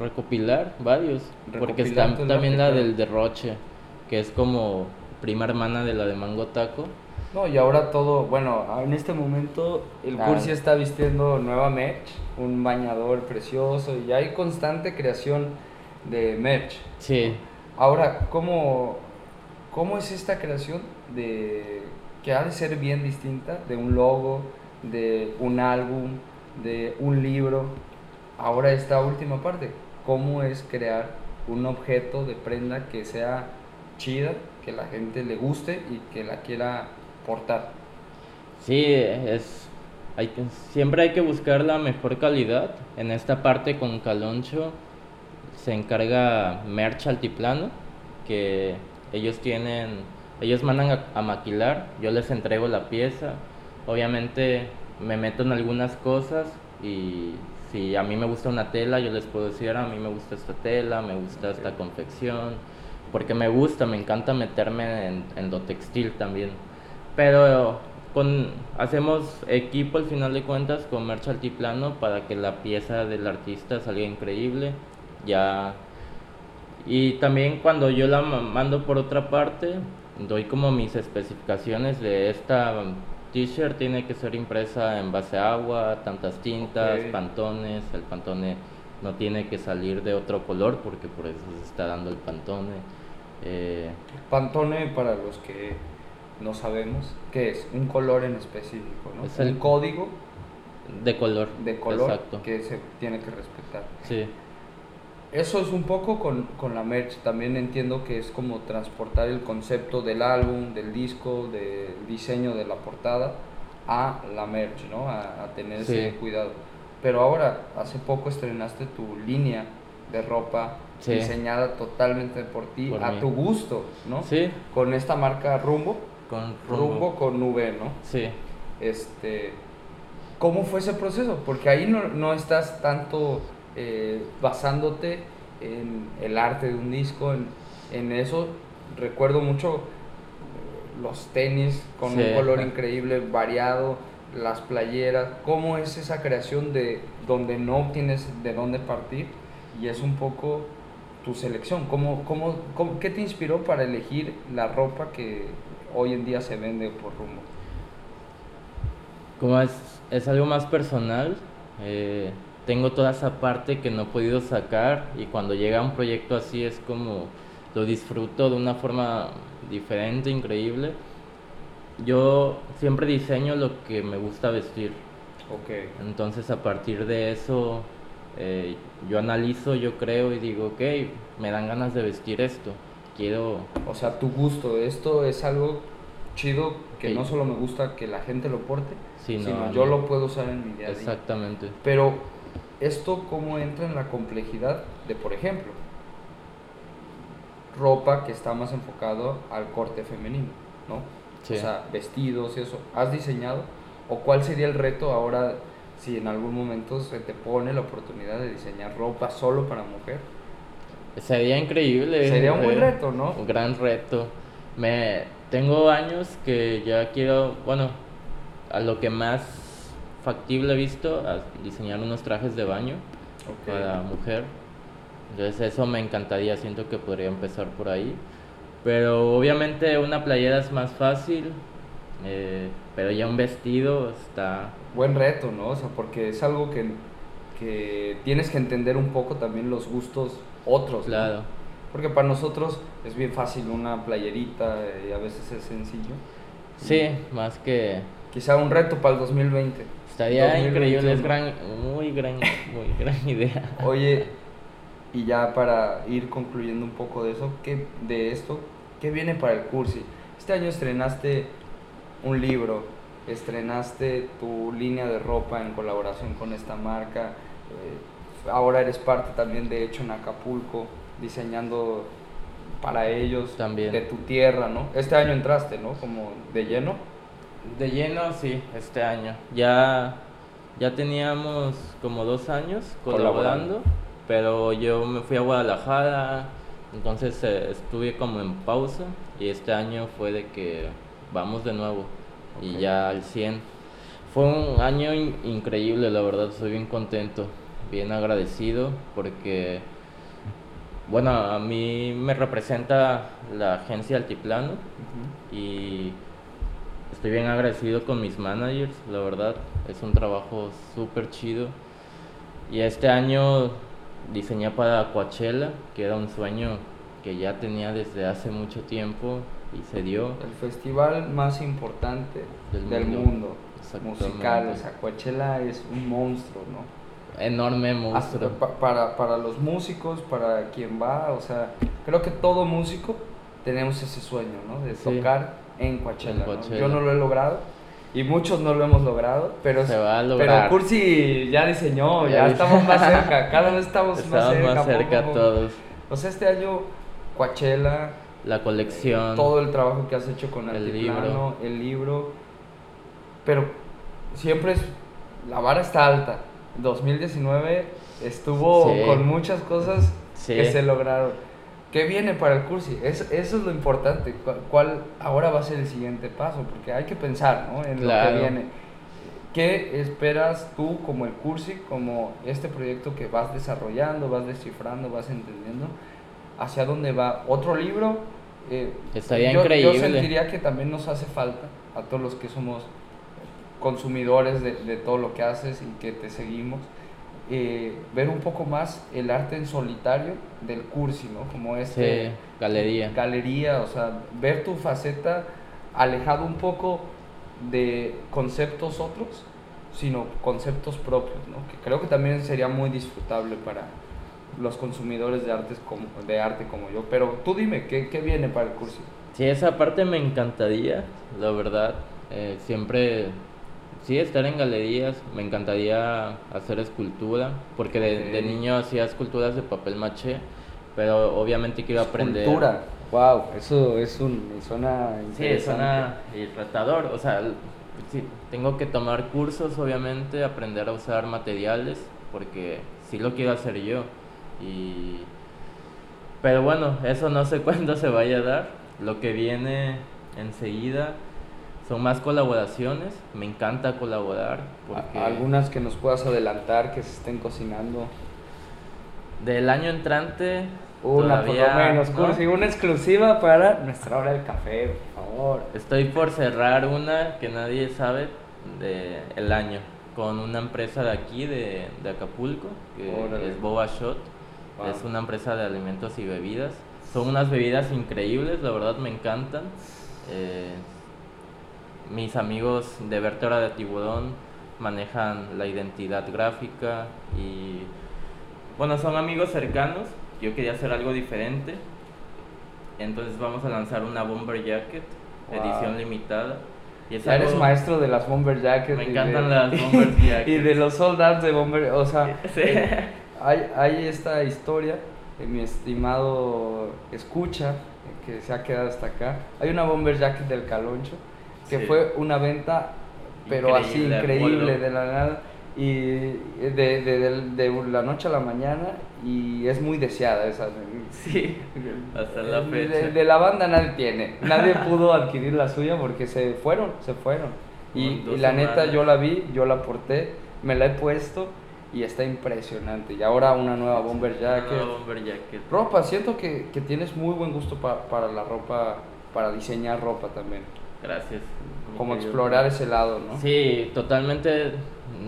[SPEAKER 2] recopilar varios. porque está también la del derroche, que es como prima hermana de la de Mango Taco.
[SPEAKER 1] No, y ahora todo, bueno, en este momento el
[SPEAKER 2] Ah.
[SPEAKER 1] Cursi está vistiendo nueva merch, un bañador precioso y hay constante creación de merch.
[SPEAKER 2] Sí,
[SPEAKER 1] Ahora, ¿cómo, ¿cómo es esta creación de que ha de ser bien distinta de un logo, de un álbum, de un libro? Ahora esta última parte, ¿cómo es crear un objeto de prenda que sea chida, que la gente le guste y que la quiera portar?
[SPEAKER 2] sí, es. Hay que, siempre hay que buscar la mejor calidad. En esta parte con Caloncho se encarga Merch Altiplano, que ellos tienen, ellos mandan a, a maquilar, yo les entrego la pieza. Obviamente me meto en algunas cosas y si a mí me gusta una tela, yo les puedo decir, a mí me gusta esta tela, me gusta esta confección, porque me gusta, me encanta meterme en, en lo textil también. Pero con, hacemos equipo al final de cuentas con Merch Altiplano para que la pieza del artista salga increíble. Ya y también cuando yo la ma- mando por otra parte, doy como mis especificaciones de esta t-shirt tiene que ser impresa en base a agua, tantas tintas, pantones, el pantone no tiene que salir de otro color porque por eso se está dando el pantone. Eh,
[SPEAKER 1] Pantone, para los que no sabemos, ¿qué es? Un color en específico, ¿no?
[SPEAKER 2] Es
[SPEAKER 1] un
[SPEAKER 2] el-
[SPEAKER 1] código
[SPEAKER 2] de color.
[SPEAKER 1] de color
[SPEAKER 2] Exacto.
[SPEAKER 1] que se tiene que respetar.
[SPEAKER 2] Sí,
[SPEAKER 1] Eso es un poco con, con la merch. También entiendo que es como transportar el concepto del álbum, del disco, del diseño de la portada a la merch, ¿no? A, a tener ese cuidado. Pero ahora, hace poco estrenaste tu línea de ropa
[SPEAKER 2] Sí.
[SPEAKER 1] diseñada totalmente por ti,
[SPEAKER 2] Por
[SPEAKER 1] a
[SPEAKER 2] mí.
[SPEAKER 1] tu gusto, ¿no?
[SPEAKER 2] sí,
[SPEAKER 1] Con esta marca Rumbo,
[SPEAKER 2] con
[SPEAKER 1] Rumbo,
[SPEAKER 2] rumbo.
[SPEAKER 1] con V, ¿no?
[SPEAKER 2] Sí.
[SPEAKER 1] Este, ¿Cómo fue ese proceso? Porque ahí no, no estás tanto eh, basándote en el arte de un disco, en, en eso. Recuerdo mucho eh, los tenis con un color increíble, variado, las playeras, cómo es esa creación de donde no tienes de dónde partir y es un poco tu selección, ¿Cómo, cómo, qué te inspiró para elegir la ropa que hoy en día se vende por rumbo?
[SPEAKER 2] Como es, es algo más personal, eh, tengo toda esa parte que no he podido sacar y cuando llega un proyecto así es como lo disfruto de una forma diferente, increíble. Yo siempre diseño lo que me gusta vestir.
[SPEAKER 1] Okay.
[SPEAKER 2] Entonces a partir de eso eh, yo analizo, yo creo y digo, ok, me dan ganas de vestir esto. Quiero...
[SPEAKER 1] O sea, tu gusto, esto es algo chido que no solo me gusta que la gente lo porte, sino yo lo puedo usar en mi día a
[SPEAKER 2] día. Exactamente.
[SPEAKER 1] Pero esto cómo entra en la complejidad de, por ejemplo, ropa que está más enfocado al corte femenino, ¿no? O sea, vestidos y eso. ¿Has diseñado? ¿O cuál sería el reto ahora si en algún momento se te pone la oportunidad de diseñar ropa solo para mujer?
[SPEAKER 2] Sería increíble.
[SPEAKER 1] Sería un buen eh, reto, ¿no?
[SPEAKER 2] Un gran reto. Me tengo años que ya quiero, bueno, a lo que más factible he visto, a diseñar unos trajes de baño para mujer entonces eso me encantaría, siento que podría empezar por ahí. Pero obviamente una playera es más fácil, eh, pero ya un vestido está...
[SPEAKER 1] Buen reto, ¿no? O sea, porque es algo que, que tienes que entender un poco también los gustos otros.
[SPEAKER 2] Claro.
[SPEAKER 1] Porque para nosotros es bien fácil una playerita y a veces es sencillo.
[SPEAKER 2] Sí, más que...
[SPEAKER 1] Quizá un reto para el 2020.
[SPEAKER 2] Estaría increíble, es gran, muy gran, muy gran idea.
[SPEAKER 1] Oye, y ya para ir concluyendo un poco de eso, ¿qué, de esto, ¿qué viene para el Cursi? Este año estrenaste un libro, estrenaste tu línea de ropa en colaboración con esta marca, eh, ahora eres parte también de Hecho en Acapulco, diseñando para ellos
[SPEAKER 2] también.
[SPEAKER 1] de tu tierra, ¿no? Este año entraste, ¿no? Como de lleno.
[SPEAKER 2] De lleno, sí, este año. Ya, ya teníamos como dos años colaborando pero yo me fui a Guadalajara, entonces eh, estuve como en pausa y este año fue de que vamos de nuevo y ya al 100. Fue un año increíble, la verdad, estoy bien contento, bien agradecido porque, bueno, a mí me representa la agencia Altiplano y estoy bien agradecido con mis managers, la verdad, es un trabajo súper chido. Y este año diseñé para Coachella, que era un sueño que ya tenía desde hace mucho tiempo y se dio.
[SPEAKER 1] El festival más importante del, mundo, musical, o sea, Coachella es un monstruo, ¿no?
[SPEAKER 2] Enorme monstruo.
[SPEAKER 1] para, para los músicos, para quien va, o sea, creo que todo músico tenemos ese sueño, ¿no? De tocar en Coachella. Yo no lo he logrado y muchos no lo hemos logrado, pero,
[SPEAKER 2] Se va a lograr.
[SPEAKER 1] pero Cursi ya diseñó, ya, estamos más cerca, cada vez estamos, más cerca.
[SPEAKER 2] más cerca todos.
[SPEAKER 1] O sea, este año Coachella,
[SPEAKER 2] la colección,
[SPEAKER 1] todo el trabajo que has hecho con el libro, el libro, pero siempre es, la vara está alta. 2019 estuvo con muchas cosas que se lograron. ¿Qué viene para el cursi? eso es lo importante. ¿Cuál ahora va a ser el siguiente paso? Porque hay que pensar ¿no? en lo que viene. ¿Qué esperas tú como el cursi, como este proyecto que vas desarrollando, vas descifrando, vas entendiendo? ¿Hacia dónde va? ¿Otro libro?
[SPEAKER 2] Eh, Estaría increíble.
[SPEAKER 1] Yo sentiría que también nos hace falta a todos los que somos consumidores de, de todo lo que haces y que te seguimos eh, ver un poco más el arte en solitario del cursi, ¿no? Como este...
[SPEAKER 2] galería.
[SPEAKER 1] Galería, o sea, ver tu faceta alejado un poco de conceptos otros, sino conceptos propios, ¿no? Que creo que también sería muy disfrutable para los consumidores de, artes como, de arte como yo. Pero tú dime, ¿qué, qué viene para el cursi?
[SPEAKER 2] Sí, esa parte me encantaría, la verdad. Eh, siempre Sí, estar en galerías, me encantaría hacer escultura, porque de, niño hacía esculturas de papel maché, pero obviamente quiero aprender...
[SPEAKER 1] Escultura, wow, eso es un, suena
[SPEAKER 2] Sí, suena retador, o sea, sí, tengo que tomar cursos, obviamente, aprender a usar materiales, porque sí lo quiero hacer yo, y... Pero bueno, eso no sé cuándo se vaya a dar, lo que viene enseguida. Son más colaboraciones, me encanta colaborar. Porque
[SPEAKER 1] Algunas que nos puedas adelantar que se estén cocinando.
[SPEAKER 2] Del año entrante.
[SPEAKER 1] Una por lo menos, una exclusiva para nuestra hora del café, por favor.
[SPEAKER 2] Estoy por cerrar una que nadie sabe de el año con una empresa de aquí, de, de Acapulco, que es Boba Shot. Es una empresa de alimentos y bebidas. Son unas bebidas increíbles, la verdad me encantan. Eh, mis amigos de Vértebra de Tiburón manejan la identidad gráfica y bueno, son amigos cercanos. Yo quería hacer algo diferente. Entonces vamos a lanzar una Bomber Jacket, edición limitada
[SPEAKER 1] y eres maestro de las Bomber Jackets.
[SPEAKER 2] Me encantan las Bomber Jackets.
[SPEAKER 1] y de los soldados de Bomber, o sea, eh, hay, hay esta historia, mi estimado escucha, que se ha quedado hasta acá. Hay una Bomber Jacket del Caloncho, que fue una venta, pero así increíble, de la nada y de, de, de, la noche a la mañana y es muy deseada esa.
[SPEAKER 2] Sí, hasta la fecha.
[SPEAKER 1] De, la banda nadie tiene, nadie pudo adquirir la suya porque se fueron, se fueron. Y, la neta yo la vi, yo la porté, me la he puesto y está impresionante. Y ahora una nueva bomber jacket.
[SPEAKER 2] bomber jacket.
[SPEAKER 1] Ropa, siento que, que tienes muy buen gusto para la ropa, para diseñar ropa también.
[SPEAKER 2] Gracias.
[SPEAKER 1] Como explorar ese lado, ¿no?
[SPEAKER 2] Sí, totalmente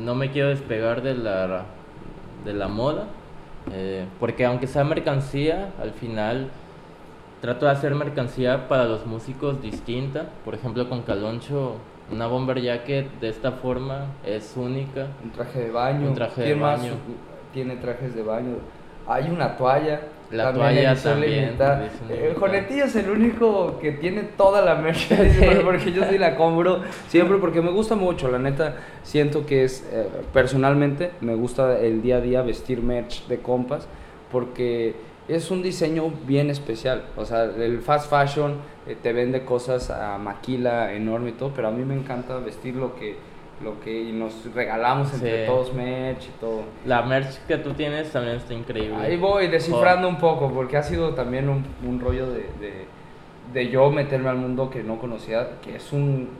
[SPEAKER 2] no me quiero despegar de la, de la moda, eh, porque aunque sea mercancía, al final trato de hacer mercancía para los músicos distinta. Por ejemplo, con Caloncho, una bomber jacket de esta forma es única.
[SPEAKER 1] Un traje de baño.
[SPEAKER 2] Un traje de baño.
[SPEAKER 1] tiene trajes de baño. Hay una toalla
[SPEAKER 2] la toalla también.
[SPEAKER 1] Eh, Jonetillo es el único que tiene toda la merch, porque yo sí la compro siempre porque me gusta mucho, la neta, siento que es, eh, personalmente, me gusta el día a día vestir merch de compas, porque es un diseño bien especial, o sea, el fast fashion eh, te vende cosas a maquila enorme y todo, pero a mí me encanta vestir lo que lo que y nos regalamos entre todos merch y todo.
[SPEAKER 2] La merch que tú tienes también está increíble.
[SPEAKER 1] Ahí voy descifrando un poco porque ha sido también un, un rollo de, de, de, yo meterme al mundo que no conocía, que es un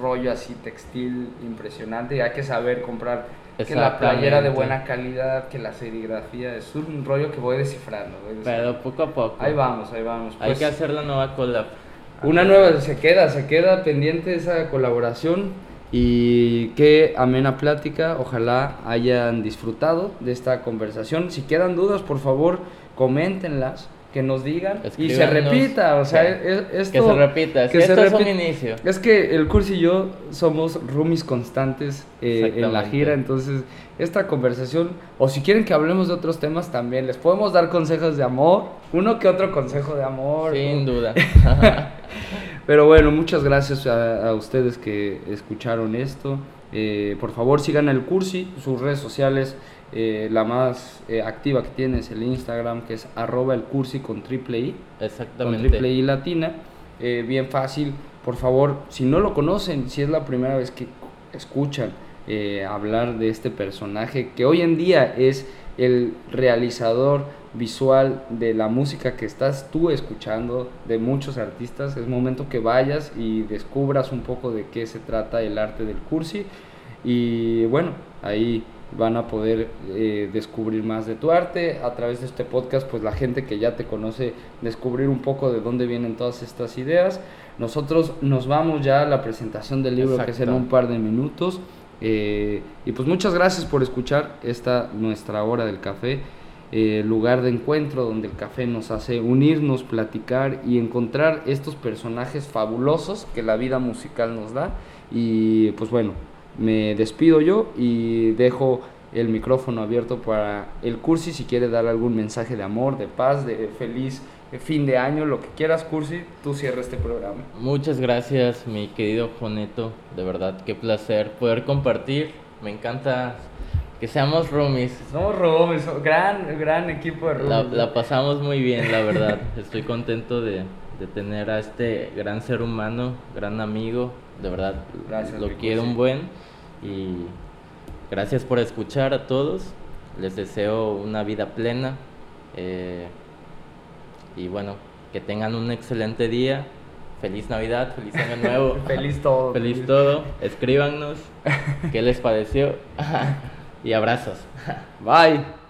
[SPEAKER 1] rollo así textil impresionante y hay que saber comprar que la playera de buena calidad, que la serigrafía, es un rollo que voy descifrando.
[SPEAKER 2] Pero poco a poco.
[SPEAKER 1] Ahí vamos, ahí vamos.
[SPEAKER 2] hay pues que hacer la nueva collab.
[SPEAKER 1] Una nueva, se queda, se queda pendiente esa colaboración y qué amena plática, ojalá hayan disfrutado de esta conversación. Si quedan dudas, por favor, coméntenlas, que nos digan y se repita, o sea, esto,
[SPEAKER 2] que se repita, es que, esto es un inicio.
[SPEAKER 1] Es que el curso y yo somos roomies constantes eh, en la gira, entonces esta conversación, o si quieren que hablemos de otros temas también, les podemos dar consejos de amor, uno que otro consejo de amor.
[SPEAKER 2] Sin duda.
[SPEAKER 1] Pero bueno, muchas gracias a, ustedes que escucharon esto. Eh, por favor, sigan el Cursi, sus redes sociales. Eh, la más eh, activa que tiene es el Instagram, que es arroba el cursi con triple I.
[SPEAKER 2] Exactamente.
[SPEAKER 1] Con triple I latina. bien fácil. Por favor, si no lo conocen, si es la primera vez que escuchan hablar de este personaje, que hoy en día es el realizador visual de la música que estás tú escuchando de muchos artistas. Es momento que vayas y descubras un poco de qué se trata el arte del cursi. Y bueno, ahí van a poder eh, descubrir más de tu arte. A través de este podcast, pues la gente que ya te conoce, descubrir un poco de dónde vienen todas estas ideas. Nosotros nos vamos ya a la presentación del libro, que es en un par de minutos. Eh, y pues muchas gracias por escuchar esta nuestra hora del café. Eh, lugar de encuentro donde el café nos hace unirnos, platicar y encontrar estos personajes fabulosos que la vida musical nos da. Y pues bueno, me despido yo y dejo el micrófono abierto para el Cursi si quiere dar algún mensaje de amor, de paz, de feliz fin de año, lo que quieras, Cursi, tú cierra este programa.
[SPEAKER 2] Muchas gracias, mi querido Joneto, de verdad, qué placer poder compartir. Me encanta que seamos roomies.
[SPEAKER 1] Somos roomies, gran, gran equipo de
[SPEAKER 2] roomies. La, pasamos muy bien, la verdad. Estoy contento de, tener a este gran ser humano, gran amigo. De verdad,
[SPEAKER 1] gracias,
[SPEAKER 2] lo quiero un buen. Y gracias por escuchar a todos. Les deseo una vida plena. Eh, y bueno, que tengan un excelente día feliz Navidad, feliz Año Nuevo.
[SPEAKER 1] feliz todo.
[SPEAKER 2] Feliz todo. Escríbanos qué les pareció. y abrazos.
[SPEAKER 1] Bye.